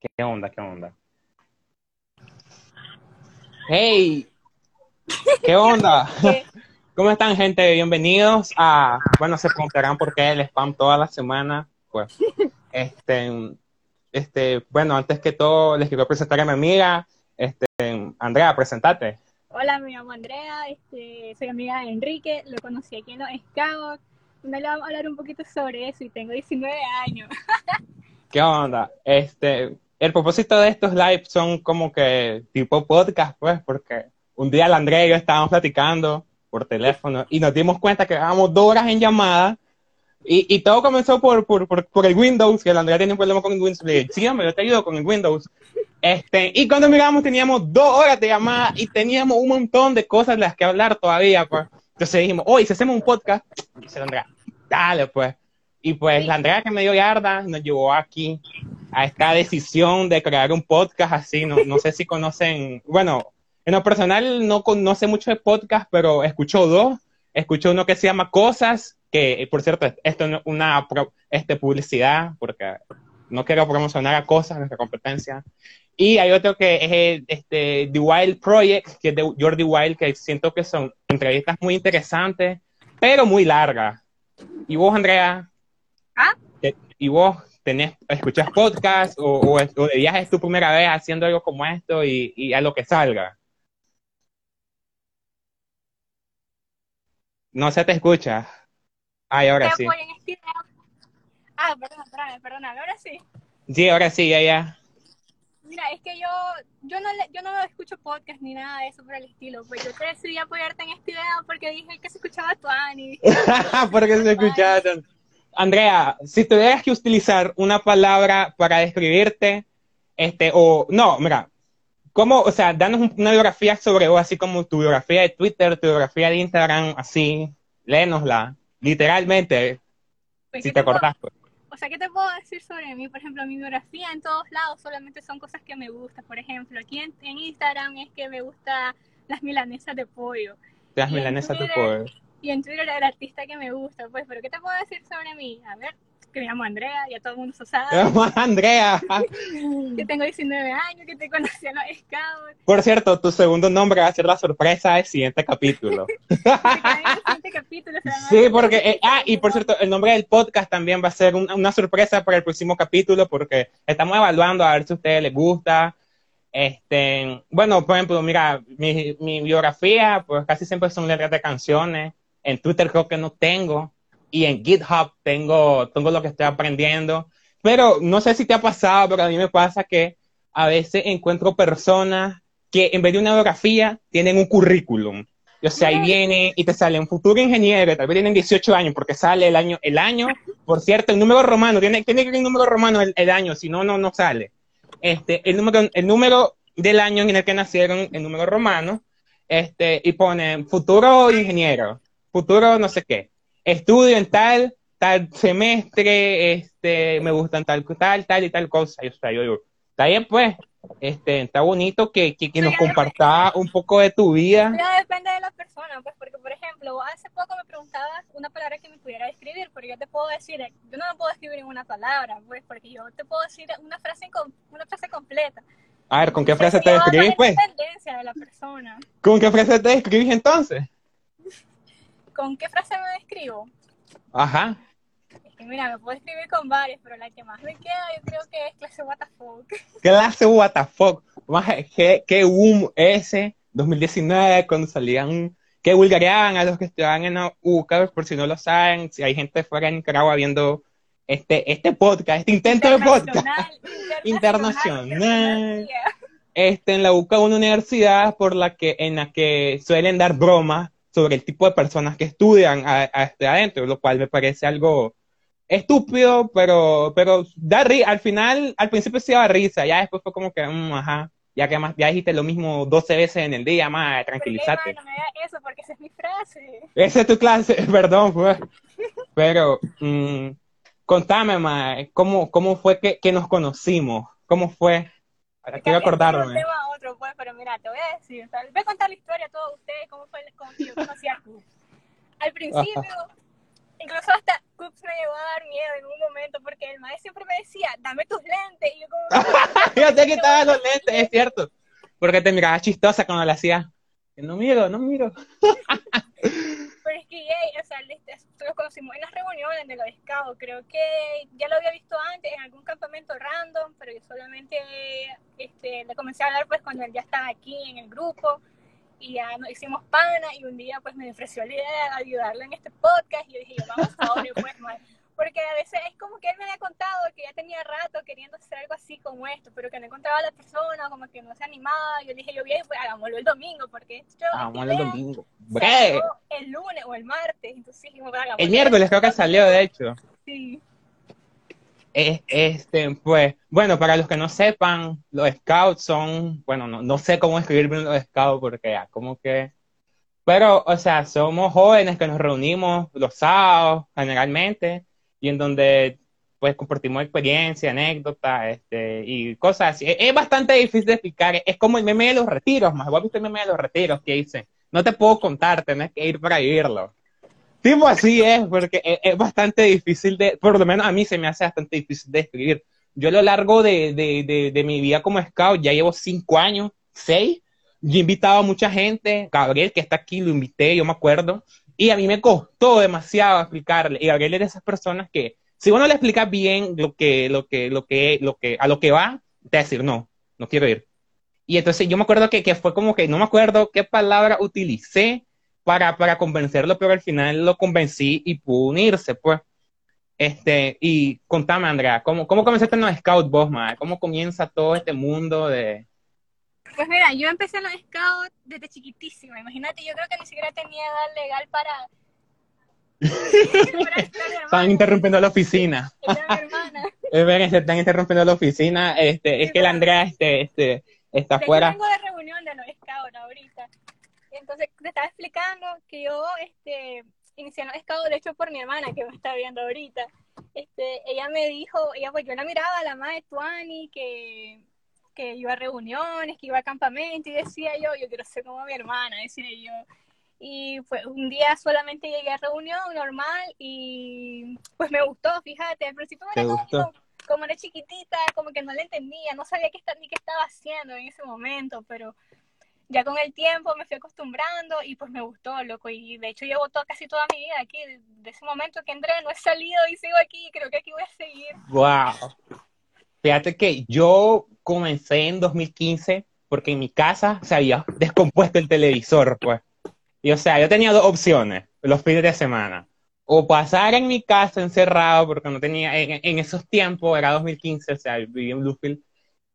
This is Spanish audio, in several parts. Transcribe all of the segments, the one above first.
¿Qué onda? ¿Qué onda? Hey, ¿qué onda? ¿Cómo están, gente? Bienvenidos a, bueno, se preguntarán por qué el spam toda la semana. Pues, este, este, bueno, antes que todo, les quiero presentar a mi amiga, este, Andrea, presentate. Hola, me llamo Andrea, este, soy amiga de Enrique, lo conocí aquí en los Scouts. Me le vamos a hablar un poquito sobre eso y tengo 19 años. ¿Qué onda? Este, el propósito de estos lives son como que tipo podcast, pues, porque un día la Andrea y yo estábamos platicando por teléfono y nos dimos cuenta que llevábamos dos horas en llamada y, y todo comenzó por, el Windows, que la Andrea tiene un problema con el Windows. Le dije, sí, hombre, yo te ayudo con el Windows. Este, y cuando miramos teníamos dos horas de llamada y teníamos un montón de cosas de las que hablar todavía, pues. Entonces dijimos, oye, si hacemos un podcast, dice la Andrea, dale, pues. Y pues la Andrea que me dio yarda nos llevó aquí a esta decisión de crear un podcast así. No, no sé si conocen, bueno, en lo personal no conoce mucho de podcast, pero escucho dos. Escucho uno que se llama Cosas, que por cierto, esto es una este, publicidad, porque no quiero promocionar a Cosas, nuestra competencia. Y hay otro que es el, este, The Wild Project, que es de Jordi Wild, que siento que son entrevistas muy interesantes, pero muy largas. ¿Y vos, Andrea? ¿Ah? ¿Y vos tenés, escuchás podcast o, o, o, de viaje es tu primera vez haciendo algo como esto y, y a lo que salga? No se te escucha. Ay, ahora sí. Este ah, perdón, perdón, perdón, ahora sí. Sí, ahora sí, ya, ya. Mira, es que yo, yo, no, yo no escucho podcast ni nada de eso por el estilo. Pues yo te decidí apoyarte en este video porque dije que se escuchaba tu Ani. porque se escuchaba. Andrea, si tuvieras que utilizar una palabra para describirte, este, o no, mira, ¿cómo, o sea, danos una biografía sobre vos, así como tu biografía de Twitter, tu biografía de Instagram, así, léenosla, literalmente, Pues, si ¿qué te acordás. pues. O sea, ¿qué te puedo decir sobre mí? Por ejemplo, mi biografía en todos lados solamente son cosas que me gustan. Por ejemplo, aquí en, en Instagram es que me gusta las milanesas de pollo. Te das Y en milanesa tu Twitter- poder. Y en Twitter el artista que me gusta, pues, pero ¿qué te puedo decir sobre mí? A ver, que me llamo Andrea, ya todo el mundo lo sabe, Andrea. que tengo 19 años, que te conocí en los Scouts, Por cierto, tu segundo nombre va a ser la sorpresa del siguiente capítulo. el siguiente capítulo se Sí, porque, eh, ah, y por cierto, el nombre del podcast también va a ser un- una sorpresa para el próximo capítulo porque estamos evaluando a ver si a ustedes les gusta. Este, bueno, por ejemplo, mira, mi, mi biografía, pues casi siempre son letras de canciones. En Twitter creo que no tengo. Y en GitHub tengo, tengo lo que estoy aprendiendo. Pero no sé si te ha pasado, pero a mí me pasa que a veces encuentro personas que en vez de una biografía tienen un currículum. O sea, ahí viene y te sale un futuro ingeniero, tal vez tienen 18 años, porque sale el año, el año, por cierto, el número romano, tiene, tiene que ir el número romano el, el año, si no, no, no sale. Este, el número, el número del año en el que nacieron, el número romano, este, y ponen futuro ingeniero, futuro no sé qué, estudio en tal, tal semestre, este, me gustan tal, tal, tal y tal cosa. Y, o sea, yo digo, está bien pues, este, está bonito que, que, que nos compartas un poco de tu vida. Depende de la persona, pues, porque, por ejemplo, hace poco me preguntabas una palabra que me pudiera describir, porque yo te puedo decir, yo no me puedo describir en una palabra, pues, porque yo te puedo decir una frase, una frase completa. A ver, ¿con qué frase te describís, pues? la de la persona. ¿Con qué frase te describís entonces? ¿Con qué frase me describo? Ajá. Es que mira, me puedo escribir con varias, pero la que más me queda yo creo que es clase fuck. Clase fuck. Maje, qué, qué boom ese 2019 cuando salían, que vulgareaban a los que estudiaban en la UCA, por si no lo saben, si hay gente fuera de Nicaragua viendo este, este podcast, este intento de podcast. Internacional. Internacional. este, en la UCA una universidad por la que, en la que suelen dar bromas sobre el tipo de personas que estudian a, a este adentro, lo cual me parece algo estúpido, pero, pero da ri al final, al principio sí daba risa, ya después fue como que, mm, ajá, ya que más, ya dijiste lo mismo 12 veces en el día, más, tranquilízate. No me hagas eso porque esa es mi frase. Esa es tu clase, perdón, pues. Pero, mm, contame, ma, ¿cómo, cómo fue que, que nos conocimos? ¿Cómo fue? Quiero Es un acordarme. tema pues, pero mira, te voy a decir, les voy a contar la historia a todos ustedes, cómo fue cómo yo conocí a Cups. Al principio, incluso hasta Cups me llegó a dar miedo en un momento, porque el maestro siempre me decía, dame tus lentes, y yo como, yo te quitaba los lentes, es cierto. Porque te miraba chistosa cuando la hacía. No miro, no miro. Que, o sea, lo conocimos en las reuniones de los scouts. Creo que ya lo había visto antes en algún campamento random, pero yo solamente este, le comencé a hablar pues cuando él ya estaba aquí en el grupo y ya nos hicimos pana y un día pues me ofreció la idea de ayudarle en este podcast y yo dije, vamos a pues, mal porque a veces es como que él me había contado que ya tenía rato queriendo hacer algo así como esto, pero que no encontraba a la persona, como que no se animaba. Yo le dije, yo bien, pues hagámoslo el domingo, porque yo. Hagámoslo el domingo. El lunes o el martes, entonces dijimos, hagámoslo. El miércoles creo que salió, de hecho. Sí. Este, pues, bueno, para los que no sepan, los scouts son, bueno, no, no sé cómo escribir bien los scouts porque ya, como que, pero, o sea, somos jóvenes que nos reunimos los sábados generalmente y en donde pues compartimos experiencia, anécdotas, este, y cosas así. Es, bastante difícil de explicar, es como el meme de los retiros, más vos viste el meme de los retiros que dice, no te puedo contar, tenés que ir para vivirlo. Tipo así es, porque es, bastante difícil de, por lo menos a mí se me hace bastante difícil de escribir. Yo a lo largo de, de, de, de mi vida como scout, ya llevo cinco años, seis, yo he invitado a mucha gente, Gabriel que está aquí, lo invité, yo me acuerdo, y a mí me costó demasiado explicarle. Y Gabriel es de esas personas que, si uno le explica bien lo que, lo que, lo que, lo que, a lo que va, te va a decir, no, no quiero ir. Y entonces yo me acuerdo que, que fue como que, no me acuerdo qué palabra utilicé para, para convencerlo, pero al final lo convencí y pudo unirse, pues. Este, y contame, Andrea, ¿cómo, cómo comenzaste en los Scout vos, madre? ¿Cómo comienza todo este mundo de, pues mira, yo empecé en los scouts desde chiquitísima. Imagínate, yo creo que ni siquiera tenía edad legal para. Están interrumpiendo la oficina. Es se están interrumpiendo la oficina. Este, es que la Andrea este, este, está afuera. Yo vengo de reunión de los scouts ahorita. Entonces te estaba explicando que yo este, inicié en los scouts, de hecho, por mi hermana que me está viendo ahorita. Este, ella me dijo, ella pues yo la miraba, la madre Tuani, que que iba a reuniones, que iba a campamento y decía yo, yo quiero ser como mi hermana, decía yo. Y fue un día solamente llegué a reunión normal y pues me gustó, fíjate, al principio me era como, era chiquitita, como que no le entendía, no sabía qué ni qué estaba haciendo en ese momento, pero ya con el tiempo me fui acostumbrando y pues me gustó, loco. Y de hecho llevo todo, casi toda mi vida aquí, de ese momento que entré, no he salido y sigo aquí, creo que aquí voy a seguir. ¡Wow! Fíjate que yo comencé en 2015 porque en mi casa se había descompuesto el televisor, pues. Y o sea, yo tenía dos opciones los fines de semana. O pasar en mi casa encerrado, porque no tenía, en, esos tiempos, era 2015, o sea, vivía en Bluefield,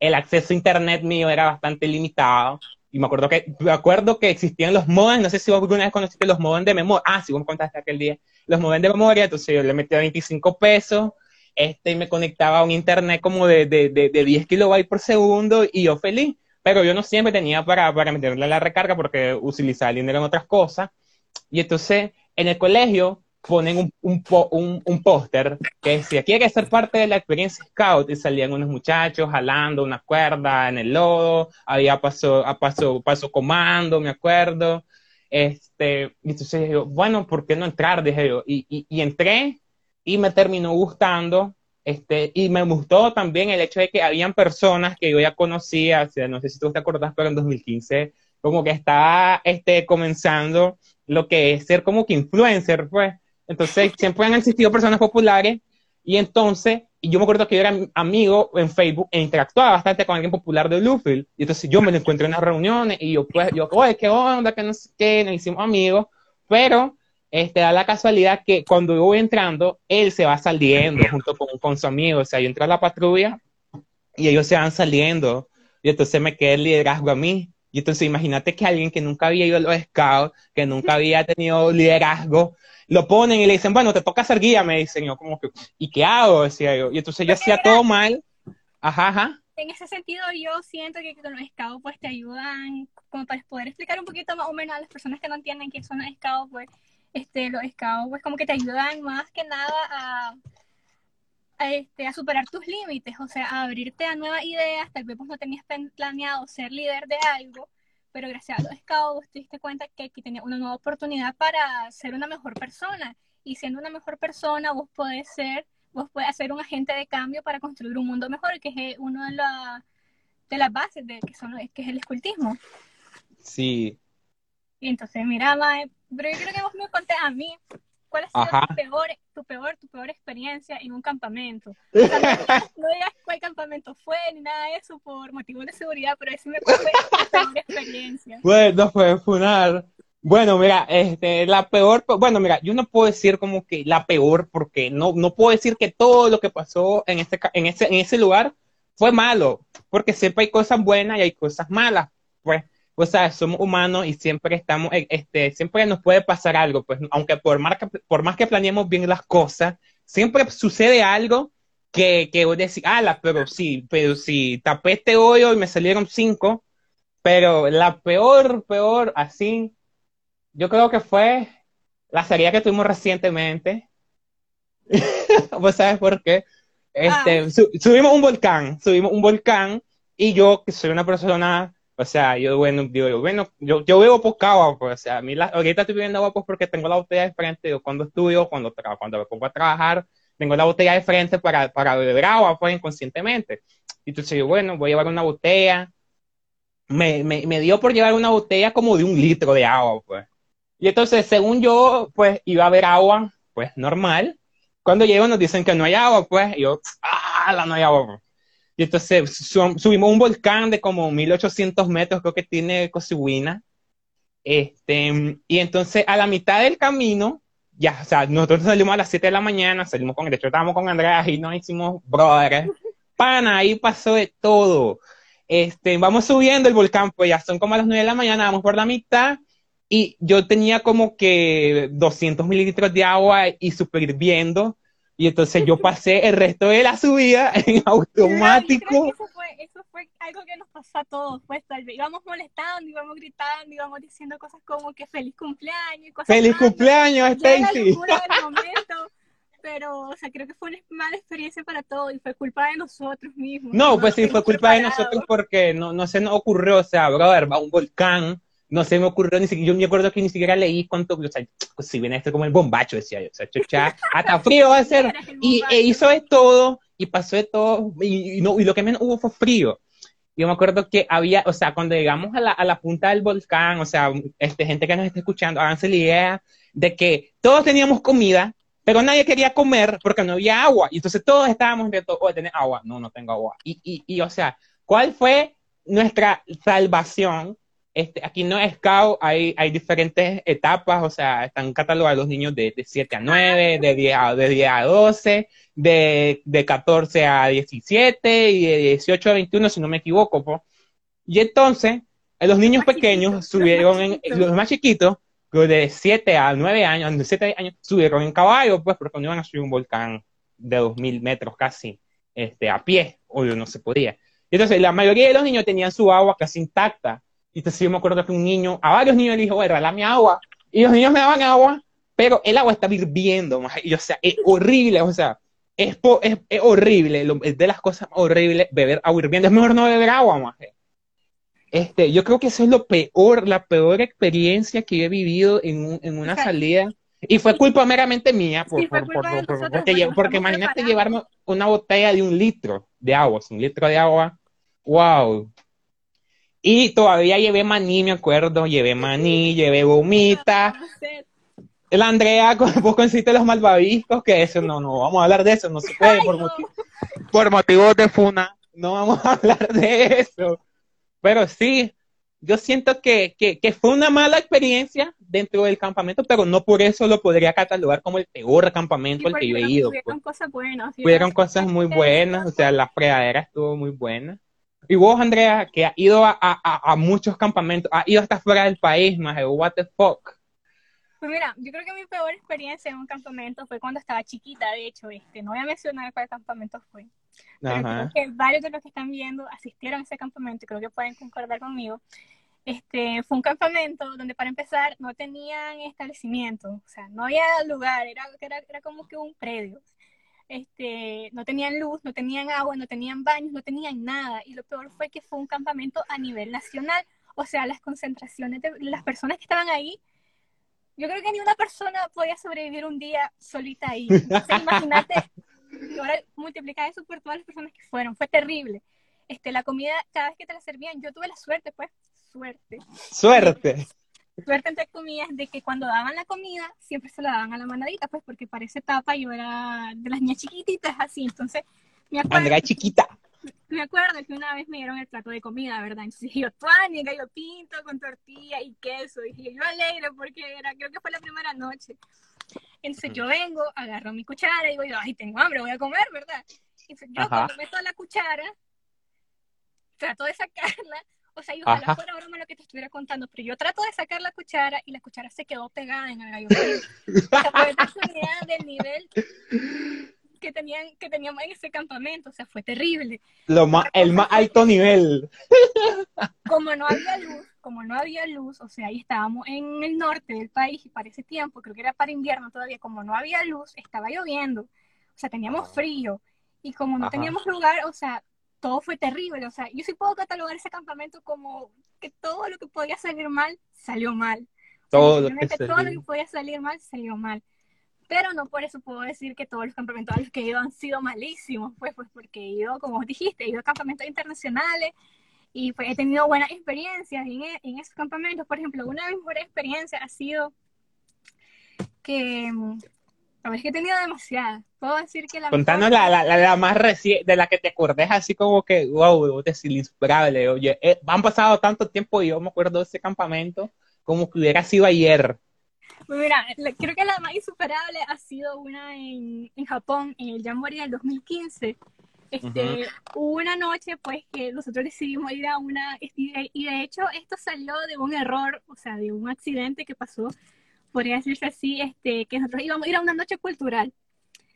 el acceso a internet mío era bastante limitado. Y me acuerdo que, me acuerdo que existían los modems, no sé si vos alguna vez conociste los modems de memoria. Ah, sí, vos me contaste aquel día. Los modems de memoria, entonces yo le metía 25 pesos este, y me conectaba a un internet como de, de, de, 10 kilobytes por segundo y yo feliz. Pero yo no siempre tenía para, para meterle la recarga porque utilizaba el dinero en otras cosas. Y entonces, en el colegio ponen un, un, un, un póster que decía, quiere ser parte de la experiencia Scout? Y salían unos muchachos jalando una cuerda en el lodo, había paso, a paso, paso comando, me acuerdo. Este, y entonces yo, bueno, ¿por qué no entrar? Dije yo, y, y, y entré y me terminó gustando. Este, y me gustó también el hecho de que habían personas que yo ya conocía, o sea, no sé si tú te acordás, pero en 2015 como que estaba este, comenzando lo que es ser como que influencer, pues. Entonces, siempre han existido personas populares y entonces, y yo me acuerdo que yo era amigo en Facebook e interactuaba bastante con alguien popular de Bluefield. Y entonces yo me lo encuentro en las reuniones y yo, pues, yo, oye, ¿qué onda? Que no sé qué, nos hicimos amigos. Pero este, da la casualidad que cuando yo voy entrando, él se va saliendo junto con, con su amigo. O sea, yo entro a la patrulla y ellos se van saliendo. Y entonces me queda el liderazgo a mí. Y entonces imagínate que alguien que nunca había ido a los scouts, que nunca había tenido liderazgo, lo ponen y le dicen, bueno, te toca ser guía, me dicen yo, como que, ¿y qué hago? Decía yo. Y entonces yo hacía todo mal. Ajá, ajá. En ese sentido, yo siento que con los scouts, pues te ayudan, como para poder explicar un poquito más o menos a las personas que no entienden qué son los scouts, pues este, los scouts pues como que te ayudan más que nada a, a, este, a superar tus límites, o sea, a abrirte a nuevas ideas, tal vez vos no tenías planeado ser líder de algo, pero gracias a los scouts te diste cuenta que aquí tenías una nueva oportunidad para ser una mejor persona, y siendo una mejor persona vos podés ser, vos podés ser un agente de cambio para construir un mundo mejor, que es uno de, de las bases de que son que es el escultismo. Sí. Y entonces, mira, mae, pero yo creo que vos me conté a mí cuál ha sido tu peor, tu peor, tu peor experiencia en un campamento. O sea, no, digas, cuál campamento fue ni nada de eso por motivos de seguridad, pero decime cuál fue tu peor experiencia. Bueno, fue funar. Bueno, mira, este, la peor, bueno, mira, yo no puedo decir como que la peor, porque no, no puedo decir que todo lo que pasó en este, en ese, en ese lugar fue malo, porque siempre hay cosas buenas y hay cosas malas, pues, o sea, somos humanos y siempre estamos, este, siempre nos puede pasar algo, pues, aunque por más que, por más que planeemos bien las cosas, siempre sucede algo que, que vos decís, ala, pero sí, pero sí, tapé este hoyo y me salieron cinco, pero la peor, peor, así, yo creo que fue la salida que tuvimos recientemente. ¿Vos sabes por qué? Este, ah. subimos un volcán, subimos un volcán y yo, que soy una persona, o sea, yo, bueno, digo, bueno, yo, yo bebo poca agua, pues, o sea, a mí la, ahorita estoy bebiendo agua pues porque tengo la botella de frente, yo cuando estudio, cuando, cuando me pongo a trabajar, tengo la botella de frente para, para beber agua, pues, inconscientemente. Y entonces yo, bueno, voy a llevar una botella, me, me, me dio por llevar una botella como de un litro de agua, pues. Y entonces, según yo, pues iba a haber agua, pues normal. Cuando llego nos dicen que no hay agua, pues, y yo, ¡ah, no hay agua! Y entonces subimos un volcán de como 1800 metros, creo que tiene Cosiguina. Este, y entonces a la mitad del camino, ya, o sea, nosotros salimos a las 7 de la mañana, salimos con, de hecho estábamos con Andrea y nos hicimos brothers. Pana, ahí pasó de todo. Este, vamos subiendo el volcán, pues ya son como a las 9 de la mañana, vamos por la mitad, y yo tenía como que 200 mililitros de agua y super hirviendo. Y entonces yo pasé el resto de la subida en automático. eso, fue, eso fue algo que nos pasó a todos. Pues, íbamos molestando, íbamos gritando, íbamos diciendo cosas como que feliz cumpleaños. Cosas ¡Feliz cumpleaños, Stacy! pero, o sea, creo que fue una mala experiencia para todos y fue culpa de nosotros mismos. No, pues sí, fue culpa de nosotros porque no, no se nos ocurrió, o sea, brother, va un volcán no se me ocurrió ni siquiera, yo me acuerdo que ni siquiera leí cuánto, o sea, pues si viene esto como el bombacho, decía yo, o sea, chucha, hasta frío va a ser, y e hizo de todo, y pasó de todo, y, no, y lo que menos hubo fue frío. Yo me acuerdo que había, o sea, cuando llegamos a la, a la punta del volcán, o sea, este, gente que nos está escuchando, háganse la idea de que todos teníamos comida, pero nadie quería comer porque no había agua, y entonces todos estábamos viendo, oh, ¿tenés agua? No, no tengo agua. Y, y, y, o sea, ¿cuál fue nuestra salvación? Este, aquí no es scout, hay, hay diferentes etapas, o sea, están catalogados los niños de, de 7 a 9, de 10 a, de 10 a 12, de, de 14 a 17 y de 18 a 21, si no me equivoco. Y entonces, eh, los niños pequeños subieron, en, los más chiquitos, de 7 a 9 años, de 7 años, subieron en caballo, pues, porque no iban a subir un volcán de 2000 metros casi, este, a pie, obvio, no se podía. Y entonces, la mayoría de los niños tenían su agua casi intacta, entonces yo me acuerdo que un niño, a varios niños le dijo, bueno, mi agua. Y los niños me daban agua, pero el agua estaba hirviendo. Y o sea, es horrible, o sea, es, es, es horrible, es de las cosas horribles beber agua hirviendo. Es mejor no beber agua, más. Este, yo creo que eso es lo peor, la peor experiencia que he vivido en, en una salida. Y fue culpa meramente mía, por, por, porque, porque imagínate llevarme una botella de un litro de agua, un litro de agua. ¡Wow! Y todavía llevé maní, me acuerdo, llevé maní, llevé gomita. La Andrea, vos consiste los malvaviscos, que eso no, no, vamos a hablar de eso, no se puede por, por motivos de funa, no vamos a hablar de eso. Pero sí, yo siento que, que, que, fue una mala experiencia dentro del campamento, pero no por eso lo podría catalogar como el peor campamento al que yo he ido. Hubieron pues. cosas buenas. Hubieron cosas muy buenas, o sea, la fregadera estuvo muy buena. Y vos, Andrea, que has ido a, a, a muchos campamentos, has ido hasta fuera del país, más what the fuck. Pues mira, yo creo que mi peor experiencia en un campamento fue cuando estaba chiquita, de hecho, este, no voy a mencionar cuál campamento fue. Pero creo que varios de los que están viendo asistieron a ese campamento y creo que pueden concordar conmigo. Este, fue un campamento donde para empezar no tenían establecimiento, o sea, no había lugar, era, era, era como que un predio este, no tenían luz, no tenían agua, no tenían baños, no tenían nada. Y lo peor fue que fue un campamento a nivel nacional. O sea, las concentraciones de las personas que estaban ahí, yo creo que ni una persona podía sobrevivir un día solita ahí. imagínate, ahora multiplicar eso por todas las personas que fueron, fue terrible. este, la comida, cada vez que te la servían, yo tuve la suerte, pues, suerte. Suerte. Suerte entre comillas de que cuando daban la comida, siempre se la daban a la manadita, pues, porque para esa etapa yo era de las niñas chiquititas, así, entonces, me acuerdo. Andrea chiquita. Me acuerdo que una vez me dieron el plato de comida, ¿verdad? Entonces dije yo, tuani, gallo pinto con tortilla y queso. Dije yo, alegre porque era, creo que fue la primera noche. Entonces yo vengo, agarro mi cuchara y digo yo, ay, tengo hambre, voy a comer, ¿verdad? Entonces yo Ajá. cuando meto la cuchara, trato de sacarla, o sea, y ojalá Ajá. fuera broma lo que te estuviera contando, pero yo trato de sacar la cuchara y la cuchara se quedó pegada en el gallo. O sea, una idea del nivel que tenían, que teníamos en ese campamento, o sea, fue terrible. Lo más, el más alto nivel. como no había luz, como no había luz, o sea, ahí estábamos en el norte del país y para ese tiempo, creo que era para invierno todavía, como no había luz, estaba lloviendo, o sea, teníamos frío y como no Ajá. teníamos lugar, o sea, todo fue terrible, o sea, yo sí puedo catalogar ese campamento como que todo lo que podía salir mal, salió mal. Todo lo que literalmente todo lo salió. que podía salir mal, salió mal. Pero no por eso puedo decir que todos los campamentos a los que he ido han sido malísimos, pues, pues porque he ido, como vos dijiste, he ido a campamentos internacionales y pues he tenido buenas experiencias en, e- en esos campamentos. Por ejemplo, una de mis mejores experiencias ha sido que, a ver, es que he tenido demasiadas. Puedo decir que la Contanos mejor- la, la, la, más reciente, de la que te acordes así como que, wow, decís insuperable. Oye, eh, han pasado tanto tiempo y yo me acuerdo de ese campamento como que hubiera sido ayer. Pues mira, creo que la más insuperable ha sido una en, en Japón, en el Jamboree del 2015. Este, Hubo una noche, pues, que nosotros decidimos ir a una, y de, y de hecho esto salió de un error, o sea, de un accidente que pasó, podría decirse así, este, que nosotros íbamos a ir a una noche cultural.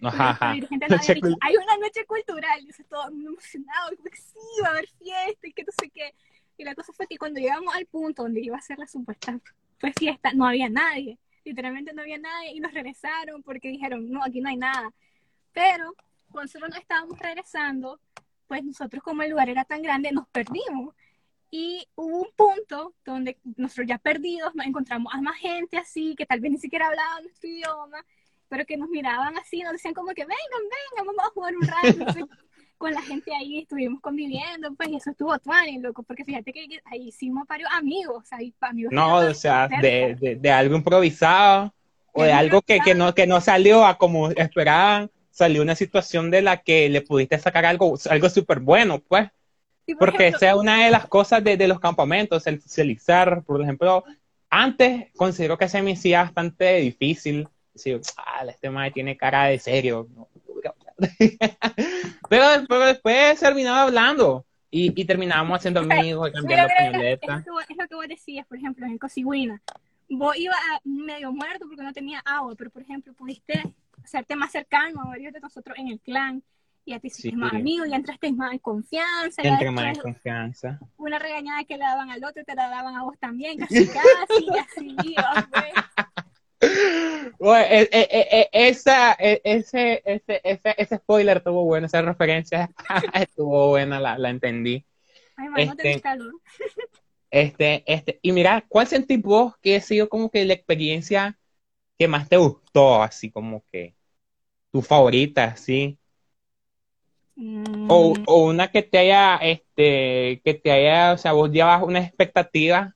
Ajá, ajá. Hay una noche cultural, y todo emocionado, como que sí, va a haber fiesta y que no sé qué. Y la cosa fue que cuando llegamos al punto donde iba a ser la supuesta pues, fiesta, no había nadie. Literalmente no había nadie y nos regresaron porque dijeron, no, aquí no hay nada. Pero cuando nosotros nos estábamos regresando, pues nosotros como el lugar era tan grande, nos perdimos. Y hubo un punto donde nosotros ya perdidos nos encontramos a más gente así, que tal vez ni siquiera hablaban nuestro idioma, pero que nos miraban así, nos decían como que vengan, vengan, vamos a jugar un rato. Entonces, con la gente ahí estuvimos conviviendo, pues y eso estuvo tuani, loco, porque fíjate que ahí hicimos varios amigos, ahí amigos. No, o sea, de, de, de algo improvisado o de De algo que, que, no, que no salió a como esperaban, salió una situación de la que le pudiste sacar algo, algo súper bueno, pues. Y, por Porque ejemplo, esa es una de las cosas de, de los campamentos, el socializar, por ejemplo, antes considero que se me hacía bastante difícil, decir, ah, este madre tiene cara de serio, no, no voy a hablar". pero, pero después terminaba hablando y, y terminábamos haciendo amigos, Mira, cambiando pañoletas. es, lo que vos, es lo que vos decías, por ejemplo, en Cosigüina. Vos ibas medio muerto porque no tenía agua, pero por ejemplo, pudiste hacerte más cercano a varios de nosotros en el clan. Y ya te hiciste Sí. más amigo, ya entraste más en confianza. ya Entre más en confianza. una regañada que le daban al otro, te la daban a vos también, casi casi, y así iba, pues. Bueno, e- e- e- esa, ese, ese, ese, ese spoiler estuvo bueno, esa referencia estuvo buena, la, la entendí. Ay, man, no Este- tenés calor. Este, este, y mira, ¿cuál sentís vos que ha sido como que la experiencia que más te gustó, así como que tu favorita, así? Mm, O, o una que te haya, este, que te haya, o sea, vos llevas una expectativa,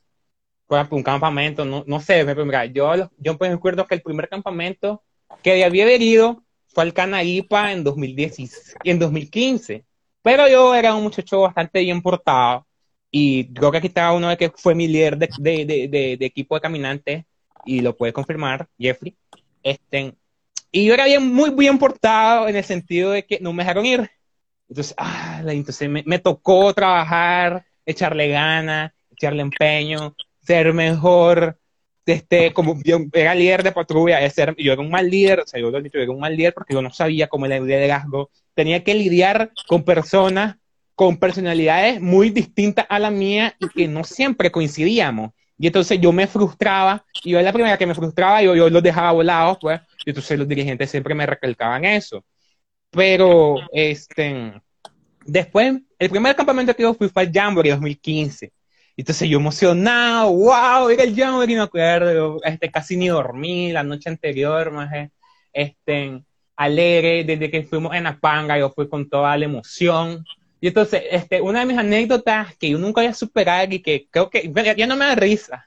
por ejemplo, un campamento, no, no sé, mira, yo, yo pues recuerdo que el primer campamento que había haber ido fue al Canaípa en 2010, en 2015, pero yo era un muchacho bastante bien portado y creo que aquí estaba uno de que fue mi líder de, de, de, de- de equipo de caminantes y lo puede confirmar, Jeffrey, este, y yo era bien, muy bien portado en el sentido de que no me dejaron ir. Entonces, ah, entonces me, me tocó trabajar, echarle ganas, echarle empeño, ser mejor. Este, como yo era líder de patrulla, ser- yo era un mal líder, o sea, yo lo dicho, yo era un mal líder porque yo no sabía cómo era el liderazgo. Tenía que lidiar con personas con personalidades muy distintas a la mía y que no siempre coincidíamos. Y entonces yo me frustraba, y yo era la primera que me frustraba, yo, yo los dejaba volados, pues, y entonces los dirigentes siempre me recalcaban eso. Pero, este, después, el primer campamento que yo fui fue al Jamboree 2015. Entonces yo emocionado, wow, era el Jamboree, me acuerdo, este, casi ni dormí la noche anterior, más este, alegre, desde que fuimos en Apanga, yo fui con toda la emoción, Y entonces, este, una de mis anécdotas que yo nunca voy a superar y que creo que ya no me da risa,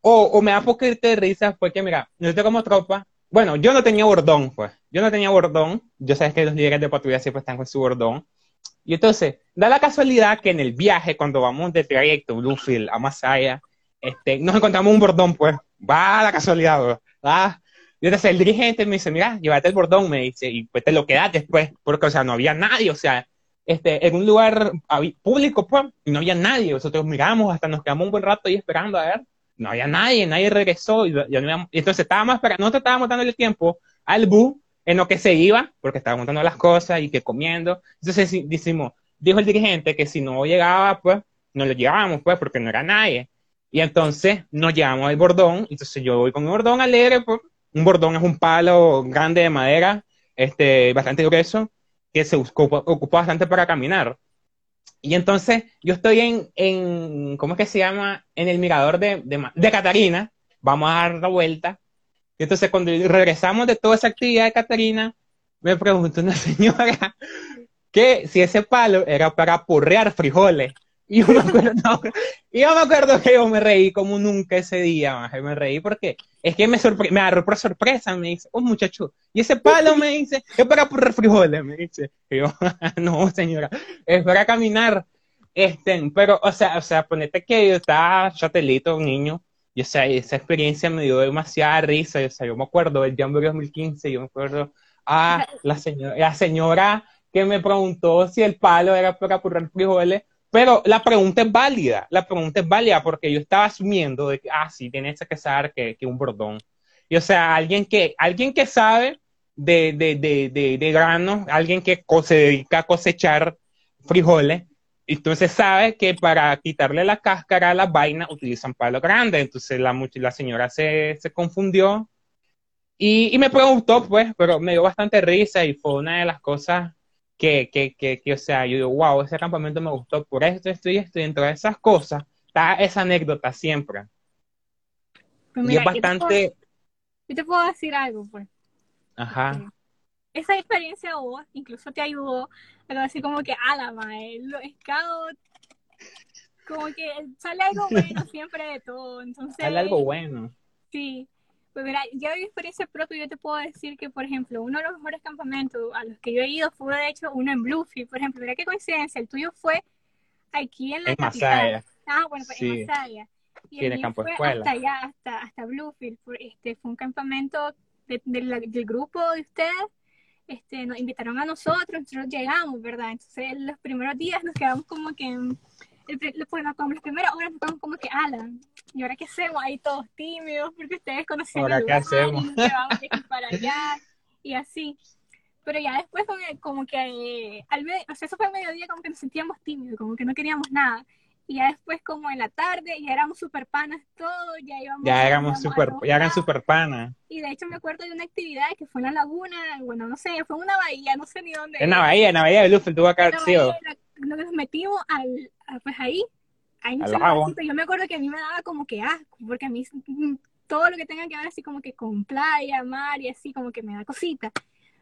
o, o me da poco de risa, fue que, mira, nosotros como tropa, bueno, yo no tenía bordón, pues, yo no tenía bordón, yo sabes que los líderes de patrulla siempre están con su bordón, y entonces, da la casualidad que en el viaje, cuando vamos de trayecto, Bluefield a Masaya, este, nos encontramos un bordón, pues, va la casualidad, va. Y entonces el dirigente me dice, mira, llévate el bordón, me dice, y pues te lo quedas después, porque, o sea, no había nadie, o sea, este, en un lugar público, pues, no había nadie. Nosotros miramos, hasta nos quedamos un buen rato ahí esperando a ver. No había nadie, nadie regresó. Y, no entonces estábamos nosotros estábamos dando el tiempo al bus en lo que se iba, porque estaba montando las cosas y que comiendo. Entonces decimos, dijo el dirigente que si no llegaba, pues, no lo llevábamos, pues, porque no era nadie. Y entonces nos llevamos al bordón, entonces yo voy con un bordón alegre, pues, un bordón es un palo grande de madera, este, bastante grueso, que se ocupa, bastante para caminar. Y entonces yo estoy en, en, ¿cómo es que se llama? En el mirador de, de, de Catarina, vamos a dar la vuelta, y entonces cuando regresamos de toda esa actividad de Catarina, me preguntó una señora que si ese palo era para porrear frijoles. Y yo me acuerdo, y que yo me reí como nunca ese día, me reí porque es que me, me agarró por sorpresa, me dice, oh muchacho, y ese palo me dice, es para porrear frijoles, me dice. Y yo, no señora, es para caminar. Este, pero, o sea, o sea, ponete que yo estaba chatelito, un niño, y o sea, esa experiencia me dio demasiada risa. O sea, yo me acuerdo del Jamboree 2015, yo me acuerdo a la señora, la señora que me preguntó si el palo era para apurrar frijoles, pero la pregunta es válida, la pregunta es válida porque yo estaba asumiendo de que, ah, sí, tienes que saber que, un bordón. Y o sea, alguien que, alguien que sabe de, de, de, de, granos, alguien que se dedica a cosechar frijoles, entonces sabe que para quitarle la cáscara a la vaina utilizan palo grande. Entonces la, la señora se, se confundió y, me preguntó, pues, pero me dio bastante risa y fue una de las cosas que, que, que, que, o sea, yo digo, wow, ese campamento me gustó por esto, esto y esto. Y dentro de esas cosas está esa anécdota siempre. Pues y es bastante... Yo te, puedo, decir algo, pues. Ajá. esa experiencia vos incluso te ayudó pero así como que, a la madre, los scouts, como que sale algo bueno siempre de todo, entonces... Sale algo bueno. Sí, pues mira, yo mi experiencia propia, yo te puedo decir que, por ejemplo, uno de los mejores campamentos a los que yo he ido fue, de hecho, uno en Bluefield, por ejemplo, mira qué coincidencia, el tuyo fue aquí en la en capital. Ah, bueno, pues sí. en Masaya. Y el campo fue escuela. hasta allá, hasta, hasta Bluefield, este, fue un campamento de, del grupo de ustedes este, nos invitaron a nosotros, nosotros llegamos, ¿verdad? Entonces, los primeros días nos quedamos como que, el, bueno, como las primeras horas nos quedamos como que, Alan, ¿y ahora qué hacemos? Ahí todos tímidos, porque ustedes conocían ¿Ahora qué hacemos? Y vamos de aquí para allá, y así. Pero ya después, como que, al medio, o sea, eso fue el mediodía, como que nos sentíamos tímidos, como que no queríamos nada. Y ya después, como en la tarde, ya éramos super panas todos, ya íbamos. Ya éramos super, ya eran super panas. Y de hecho me acuerdo de una actividad que fue en la laguna, bueno, no sé, fue en una bahía, no sé ni dónde. En la bahía, en la bahía de Luffel, tuvo acá sido. Nos metimos al, pues ahí, no yo me acuerdo que a mí me daba como que asco, porque a mí todo lo que tenga que ver así como que con playa, mar y así, como que me da cosita.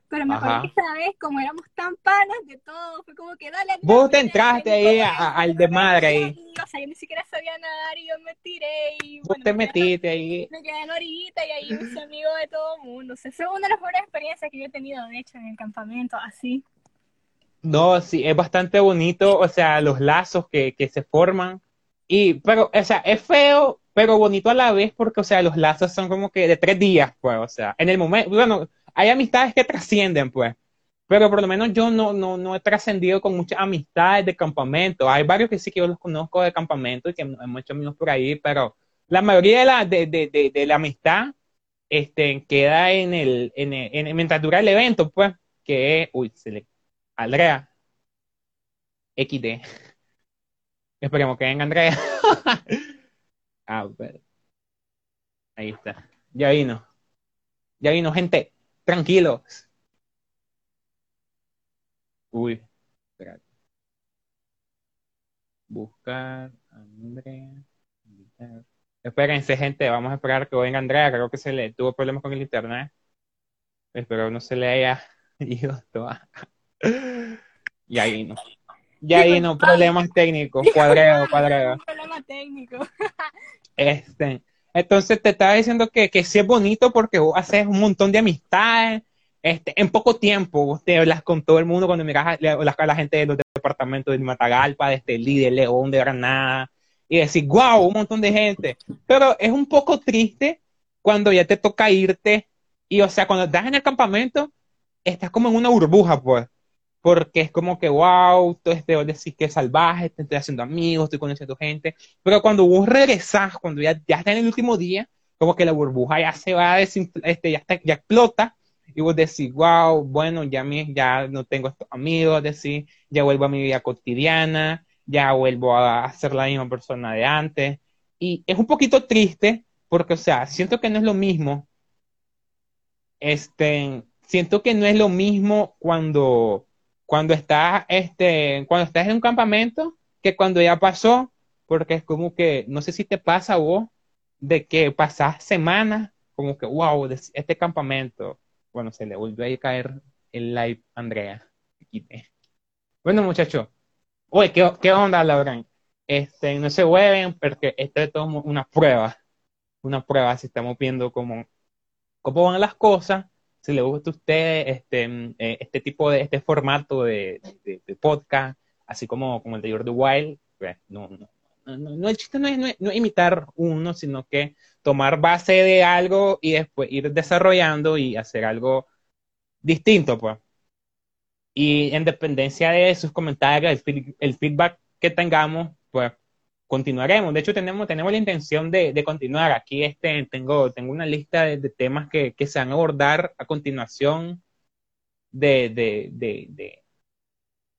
Pero me acuerdo que esta vez, como éramos tan panas de todo, fue como que dale. Vos te entraste ahí al de madre ahí. O sea, yo ni siquiera sabía nadar y yo me tiré y. Vos te metiste ahí. Me quedé en orillita y ahí me hice amigo de todo el mundo. O sea, es una de las mejores experiencias que yo he tenido, de hecho, en el campamento, así. No, sí, es bastante bonito, o sea, los lazos que, que se forman. Y, pero, o sea, es feo, pero bonito a la vez porque, o sea, los lazos son como que de tres días, pues, o sea, en el momento, bueno, hay amistades que trascienden, pues. Pero por lo menos yo no, no, no he trascendido con muchas amistades de campamento. Hay varios que sí que yo los conozco de campamento y que hemos hecho amigos por ahí, pero la mayoría de la, de, de, de, la amistad este, queda en el, en el, mientras dura el evento, pues, que uy, se le, Andrea, XD. Esperemos que venga Andrea. ah, pero, ahí está. Ya vino. Ya vino, gente. Tranquilos. Uy, espérate. Buscar, Andrea. Espérense, gente, vamos a esperar que venga Andrea. Creo que se le tuvo problemas con el internet. Espero no se le haya ido toda. Y ahí no. Ya ahí no, problemas técnicos, cuadreo, cuadreo. problema técnico. Este, entonces te estaba diciendo que, que sí es bonito porque vos haces un montón de amistades, este, en poco tiempo, vos te hablas con todo el mundo cuando miras a la, a la gente de los departamentos de Matagalpa, de este líder, León, de Granada, y decir, wow, un montón de gente. Pero es un poco triste cuando ya te toca irte, y o sea, cuando estás en el campamento, estás como en una burbuja, pues porque es como que, wow, todo este, vos decís que es salvaje, estoy haciendo amigos, estoy conociendo gente, pero cuando vos regresás, cuando ya, ya está en el último día, como que la burbuja ya se va, este, ya, está, ya explota, y vos decís, wow, bueno, ya, me, ya no tengo estos amigos, decís, ya vuelvo a mi vida cotidiana, ya vuelvo a ser la misma persona de antes, y es un poquito triste, porque, o sea, siento que no es lo mismo, este, siento que no es lo mismo cuando cuando estás, este, cuando estás en un campamento que cuando ya pasó, porque es como que, no sé si te pasa a vos, de que pasás semanas, como que, wow, este campamento, bueno, se le volvió a caer el live Andrea. Bueno, muchachos, oye, ¿qué, ¿qué, onda, Lauren? Este, no se mueven porque esto es todo una prueba, una prueba, si estamos viendo cómo, cómo van las cosas si le gusta a usted este, mm, eh, este tipo de, este formato de, podcast, así como, como el de Jordi Wild, pues no, no, no, el chiste no es, no imitar uno, sino que tomar base de algo y después ir desarrollando y hacer algo distinto, pues. Y en dependencia de sus comentarios, el feedback que tengamos, pues continuaremos. De hecho, tenemos, tenemos la intención de, continuar. Aquí este, tengo, tengo una lista de, temas que, se van a abordar a continuación de, de, de,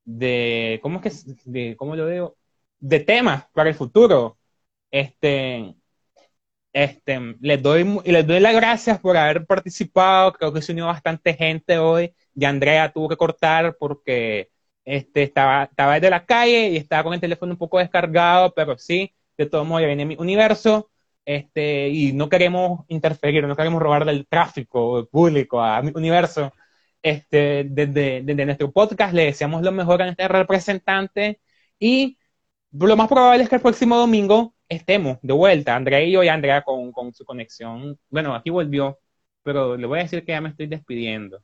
de, ¿cómo es que, de, cómo lo digo? De temas para el futuro. Este, este, les doy, les doy las gracias por haber participado. Creo que se unió bastante gente hoy. Y Andrea tuvo que cortar porque este, estaba, estaba desde la calle y estaba con el teléfono un poco descargado, pero sí, de todos modos ya viene mi universo, este, y no queremos interferir, no queremos robar del tráfico público a mi universo. Este, desde, desde nuestro podcast le deseamos lo mejor a este representante y lo más probable es que el próximo domingo estemos de vuelta, Andrea y yo y Andrea con, con su conexión. Bueno, aquí volvió, pero le voy a decir que ya me estoy despidiendo.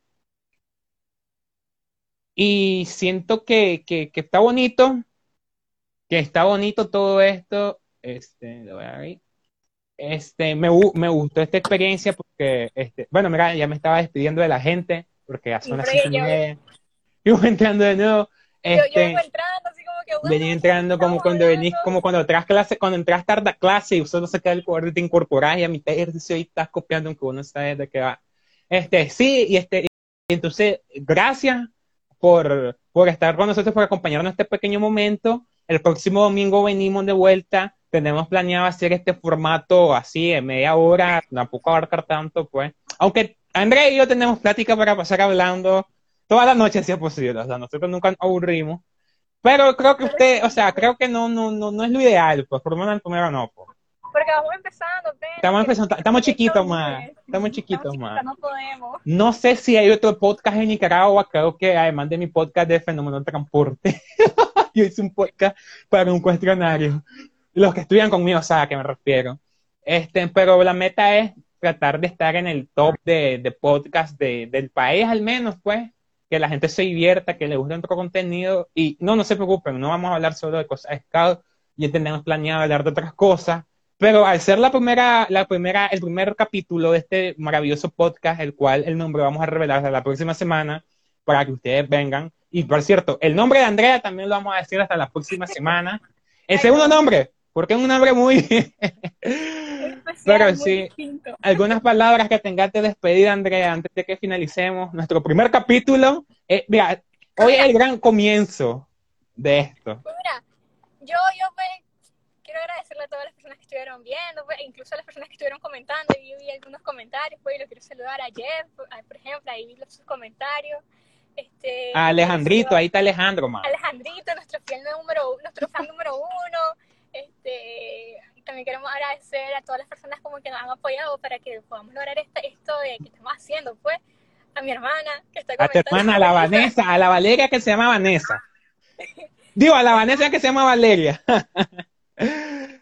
Y siento que, que, está bonito, que está bonito todo esto. Este, lo voy a ver. Este, me, me gustó esta experiencia porque, este, bueno, mira, ya me estaba despidiendo de la gente porque cinco y media. Yo entrando de nuevo. Este, yo, entrando, así como que Venía entrando como cuando venís, como cuando entras clase, cuando entras tarde a clase y usted no se queda el cuadro y te incorporas y a mitad de ejercicio y estás copiando aunque uno sabe de qué va. Este, sí, y este, y entonces, gracias por, por estar con nosotros, por acompañarnos en este pequeño momento. El próximo domingo venimos de vuelta. Tenemos planeado hacer este formato así, en media hora, tampoco abarcar tanto, pues. Aunque André y yo tenemos plática para pasar hablando toda la noche, si es posible. O sea, nosotros nunca aburrimos. Pero creo que usted, o sea, creo que no, no, no, no es lo ideal, pues, por lo menos el primero no, pues. Porque vamos empezando, Estamos empezando, estamos chiquitos más. Estamos chiquitos más. No podemos. No sé si hay otro podcast en Nicaragua, creo que además de mi podcast de Fenómeno de Transporte, yo hice un podcast para un cuestionario. Los que estudian conmigo saben a qué me refiero. Este, pero la meta es tratar de estar en el top de, de podcast de, del país al menos, pues, que la gente se divierta, que le guste nuestro contenido y no, no se preocupen, no vamos a hablar solo de cosas de scout, ya tenemos planeado hablar de otras cosas, pero al ser la primera, la primera, el primer capítulo de este maravilloso podcast, el cual el nombre vamos a revelar hasta la próxima semana, para que ustedes vengan. Y por cierto, el nombre de Andrea también lo vamos a decir hasta la próxima semana. El segundo nombre, porque es un nombre muy... Pero sí, algunas palabras que tengas de despedida, Andrea, antes de que finalicemos nuestro primer capítulo. Eh, mira, hoy es el gran comienzo de esto. Mira, yo, yo quiero agradecerle a todas las personas que estuvieron viendo, pues, incluso a las personas que estuvieron comentando. Y vi algunos comentarios, pues, y lo quiero saludar a Jeff, por ejemplo, ahí vi sus comentarios. Este, a Alejandrito, ahí está Alejandro, más. Alejandrito, nuestro fiel número, nuestro fan número uno. Este, también queremos agradecer a todas las personas como que nos han apoyado para que podamos lograr esto, esto de que estamos haciendo, pues. A mi hermana, que está A tu hermana, a la Vanessa, a la Valeria que se llama Vanessa. Digo, a la Vanessa que se llama Valeria.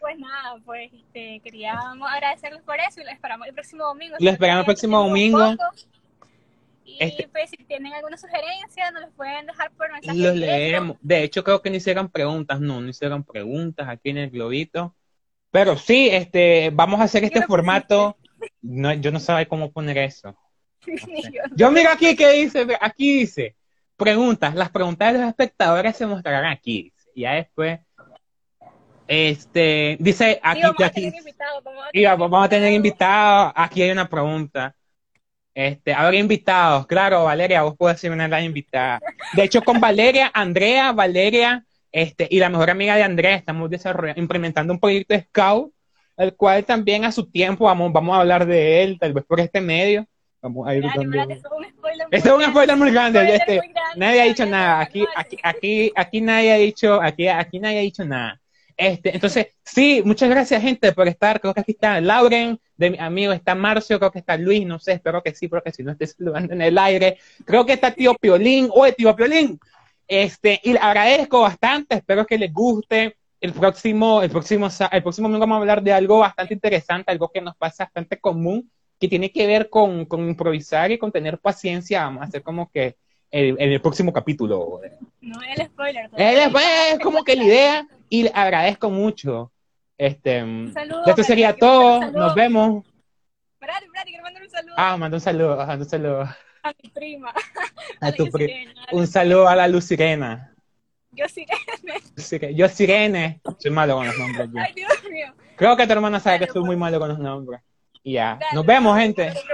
Pues nada, pues este, queríamos agradecerles por eso y lo esperamos el próximo domingo. Lo esperamos el próximo domingo. Y este, pues si tienen alguna sugerencia, nos los pueden dejar por mensaje. Los leemos. De hecho, creo que no hicieron preguntas, no, no hicieron preguntas aquí en el globito. Pero sí, este, vamos a hacer este formato. No, yo no sé cómo poner eso. yo, miro aquí que dice, aquí dice, preguntas, las preguntas de los espectadores se mostrarán aquí. Y ya después, este, dice aquí, vamos, aquí, a tener vamos a tener invitados. Aquí hay una pregunta. Este, habrá invitados, claro, Valeria, vos puedes ser una de las invitadas. De hecho, con Valeria, Andrea, Valeria, este, y la mejor amiga de Andrea, estamos desarrollando, implementando un proyecto de Scout, el cual también a su tiempo vamos, vamos a hablar de él, tal vez por este medio. Vamos a ir es un spoiler muy grande. Este, nadie ha dicho nada. Aquí, aquí, aquí, aquí nadie ha dicho, aquí, aquí nadie ha dicho nada. Este, entonces, sí, muchas gracias, gente, por estar. Creo que aquí está Lauren, de mi amigo está Marcio, creo que está Luis, no sé, espero que sí, porque si no estoy saludando en el aire. Creo que está tío Piolín. Oye, tío Piolín. Este, y le agradezco bastante, espero que les guste. El próximo, el próximo, el próximo domingo vamos a hablar de algo bastante interesante, algo que nos pasa bastante común, que tiene que ver con, con improvisar y con tener paciencia. Vamos a hacer como que en el, el, próximo capítulo. No es el spoiler. Es, como que la idea y le agradezco mucho. Este, un saludo, esto sería todo. Nos vemos. Quiero mandar un saludo. Ah, manda un saludo, manda un saludo. A mi prima. A, a tu prima. Un saludo a la Lucirena. Yo Sirene. Yo Sirene. Soy malo con los nombres. Ay, Dios mío. Creo que tu hermana sabe que soy muy malo con los nombres. Y ya. Nos vemos, gente.